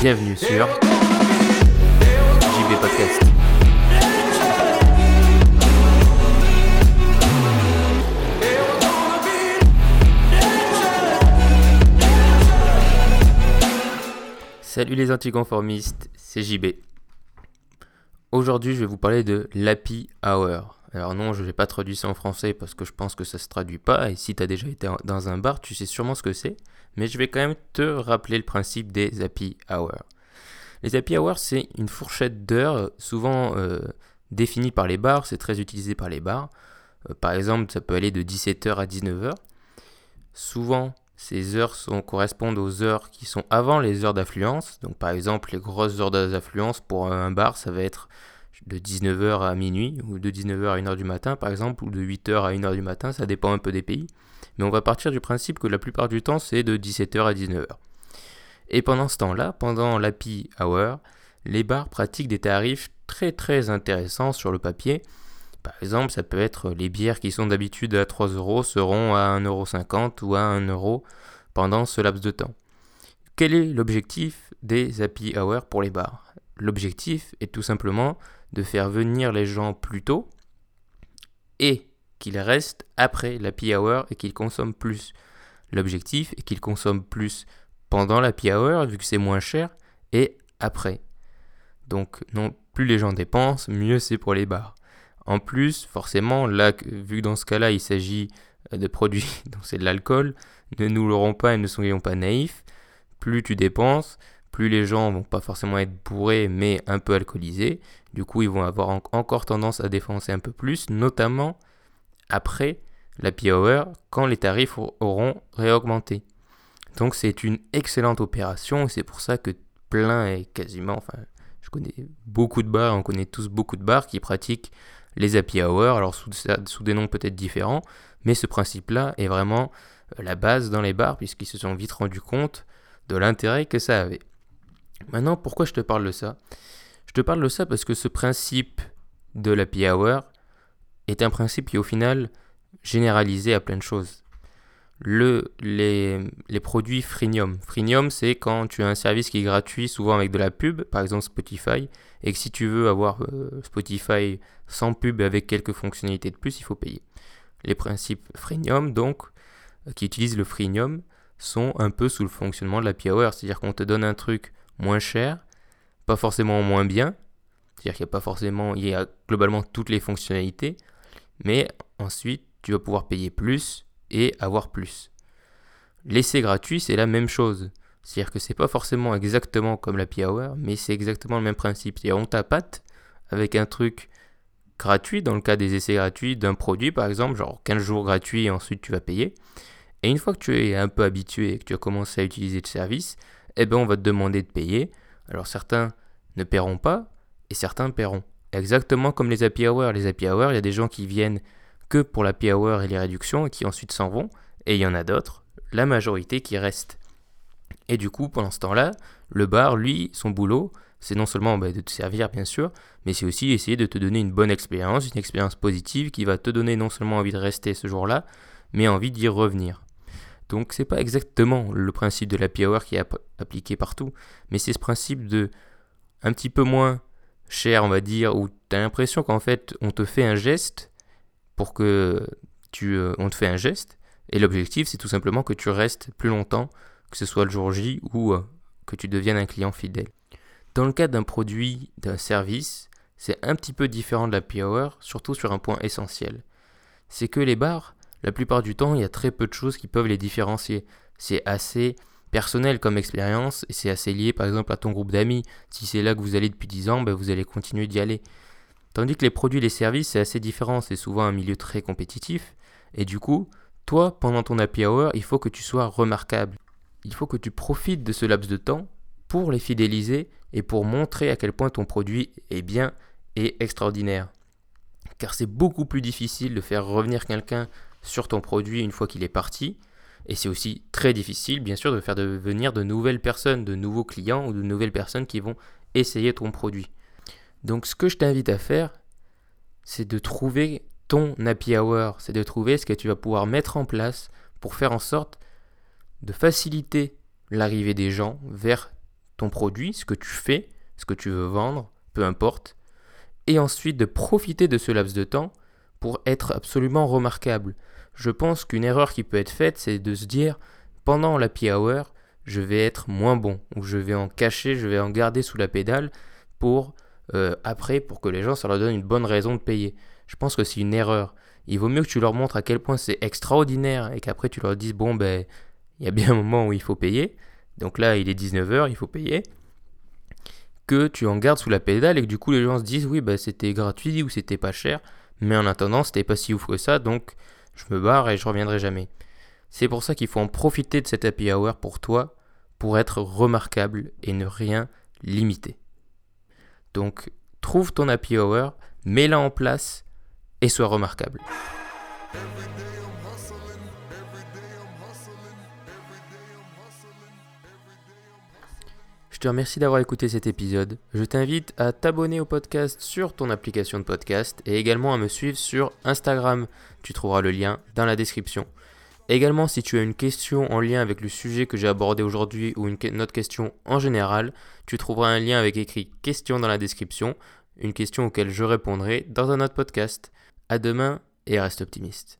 Bienvenue sur JB Podcast. Salut les anticonformistes, c'est JB. Aujourd'hui, je vais vous parler de l'Happy Hour. Alors non, je ne vais pas traduire ça en français parce que je pense que ça se traduit pas. Et si tu as déjà été dans un bar, tu sais sûrement ce que c'est. Mais je vais quand même te rappeler le principe des Happy Hour. Les Happy Hour, c'est une fourchette d'heures souvent euh, définie par les bars. C'est très utilisé par les bars. Euh, par exemple, ça peut aller de 17h à 19h. Souvent, ces heures correspondent aux heures qui sont avant les heures d'affluence. Donc par exemple, les grosses heures d'affluence pour un bar, ça va être de 19h à minuit, ou de 19h à 1h du matin par exemple, ou de 8h à 1h du matin, ça dépend un peu des pays. Mais on va partir du principe que la plupart du temps, c'est de 17h à 19h. Et pendant ce temps-là, pendant l'happy hour, les bars pratiquent des tarifs très très intéressants sur le papier. Par exemple, ça peut être les bières qui sont d'habitude à 3 euros seront à 1,50€ ou à 1 euro pendant ce laps de temps. Quel est l'objectif des happy hours pour les bars? L'objectif est tout simplement de faire venir les gens plus tôt et qu'ils restent après l'happy hour et qu'ils consomment plus. L'objectif est qu'ils consomment plus pendant l'happy hour vu que c'est moins cher et après. Donc non, plus les gens dépensent, mieux c'est pour les bars. En plus, forcément, vu que dans ce cas-là, il s'agit euh, de produits dont c'est de l'alcool, ne nous l'aurons pas et ne soyons pas naïfs. Plus tu dépenses, plus les gens vont pas forcément être bourrés, mais un peu alcoolisés. Du coup, ils vont avoir en- encore tendance à dépenser un peu plus, notamment après l'happy hour, quand les tarifs au- auront réaugmenté. Donc, c'est une excellente opération et c'est pour ça que plein et quasiment, enfin, je connais beaucoup de bars, on connaît tous beaucoup de bars qui pratiquent les happy hours, alors sous, des noms peut-être différents, mais ce principe-là est vraiment euh, la base dans les bars, puisqu'ils se sont vite rendus compte de l'intérêt que ça avait. Maintenant, pourquoi je te parle de ça? Je te parle de ça parce que ce principe de l'happy hour est un principe qui au final généralisé à plein de choses. Le, les, les produits freemium. Freemium, c'est quand tu as un service qui est gratuit, souvent avec de la pub, par exemple Spotify, et que si tu veux avoir euh, Spotify sans pub avec quelques fonctionnalités de plus, il faut payer. Les principes freemium, donc, euh, qui utilisent le freemium, sont un peu sous le fonctionnement de l'happy hour, c'est-à-dire qu'on te donne un truc moins cher, pas forcément moins bien, c'est-à-dire qu'il n'y a pas forcément, il y a globalement toutes les fonctionnalités, mais ensuite tu vas pouvoir payer plus et avoir plus. L'essai gratuit, c'est la même chose. C'est-à-dire que c'est pas forcément exactement comme l'happy hour, mais c'est exactement le même principe. On tapate avec un truc gratuit, dans le cas des essais gratuits d'un produit par exemple, genre 15 jours gratuits et ensuite tu vas payer. Et une fois que tu es un peu habitué et que tu as commencé à utiliser le service, eh ben on va te demander de payer. Alors certains ne paieront pas et certains paieront. Exactement comme les happy hours. Les happy hours, il y a des gens qui viennent que pour l'happy hour et les réductions qui ensuite s'en vont. Et il y en a d'autres, la majorité qui reste. Et du coup, pendant ce temps-là, le bar, lui, son boulot, c'est non seulement bah, de te servir, bien sûr, mais c'est aussi essayer de te donner une bonne expérience, une expérience positive qui va te donner non seulement envie de rester ce jour-là, mais envie d'y revenir. Donc c'est pas exactement le principe de l'happy hour qui est app- appliqué partout, mais c'est ce principe de un petit peu moins cher, on va dire, où tu as l'impression qu'en fait on te fait un geste pour que tu euh, on te fait un geste et l'objectif c'est tout simplement que tu restes plus longtemps, que ce soit le jour J ou euh, que tu deviennes un client fidèle. Dans le cas d'un produit, d'un service, c'est un petit peu différent de l'happy hour, surtout sur un point essentiel. C'est que les bars, la plupart du temps, il y a très peu de choses qui peuvent les différencier. C'est assez personnel comme expérience et c'est assez lié par exemple à ton groupe d'amis. Si c'est là que vous allez depuis 10 ans, ben, vous allez continuer d'y aller. Tandis que les produits et les services, c'est assez différent, c'est souvent un milieu très compétitif. Et du coup, toi, pendant ton happy hour, il faut que tu sois remarquable. Il faut que tu profites de ce laps de temps pour les fidéliser et pour montrer à quel point ton produit est bien et extraordinaire. Car c'est beaucoup plus difficile de faire revenir quelqu'un sur ton produit une fois qu'il est parti. Et c'est aussi très difficile, bien sûr, de faire devenir de nouvelles personnes, de nouveaux clients ou de nouvelles personnes qui vont essayer ton produit. Donc ce que je t'invite à faire, c'est de trouver ton happy hour, c'est de trouver ce que tu vas pouvoir mettre en place pour faire en sorte de faciliter l'arrivée des gens vers ton produit, ce que tu fais, ce que tu veux vendre, peu importe, et ensuite de profiter de ce laps de temps pour être absolument remarquable. Je pense qu'une erreur qui peut être faite, c'est de se dire, pendant l'happy hour, je vais être moins bon, ou je vais en cacher, je vais en garder sous la pédale pour euh, après, pour que les gens, ça leur donne une bonne raison de payer. Je pense que c'est une erreur. Il vaut mieux que tu leur montres à quel point c'est extraordinaire et qu'après tu leur dises, bon, ben, il y a bien un moment où il faut payer. Donc là, il est 19h, il faut payer. Que tu en gardes sous la pédale et que du coup les gens se disent, oui, ben, c'était gratuit ou c'était pas cher. Mais en attendant, c'était pas si ouf que ça, donc je me barre et je reviendrai jamais. C'est pour ça qu'il faut en profiter de cet happy hour pour toi, pour être remarquable et ne rien limiter. Donc, trouve ton happy hour, mets-la en place et sois remarquable. Je te remercie d'avoir écouté cet épisode. Je t'invite à t'abonner au podcast sur ton application de podcast et également à me suivre sur Instagram. Tu trouveras le lien dans la description. Également, si tu as une question en lien avec le sujet que j'ai abordé aujourd'hui ou une, autre question en général, tu trouveras un lien avec écrit question dans la description, une question auquel je répondrai dans un autre podcast. À demain et reste optimiste.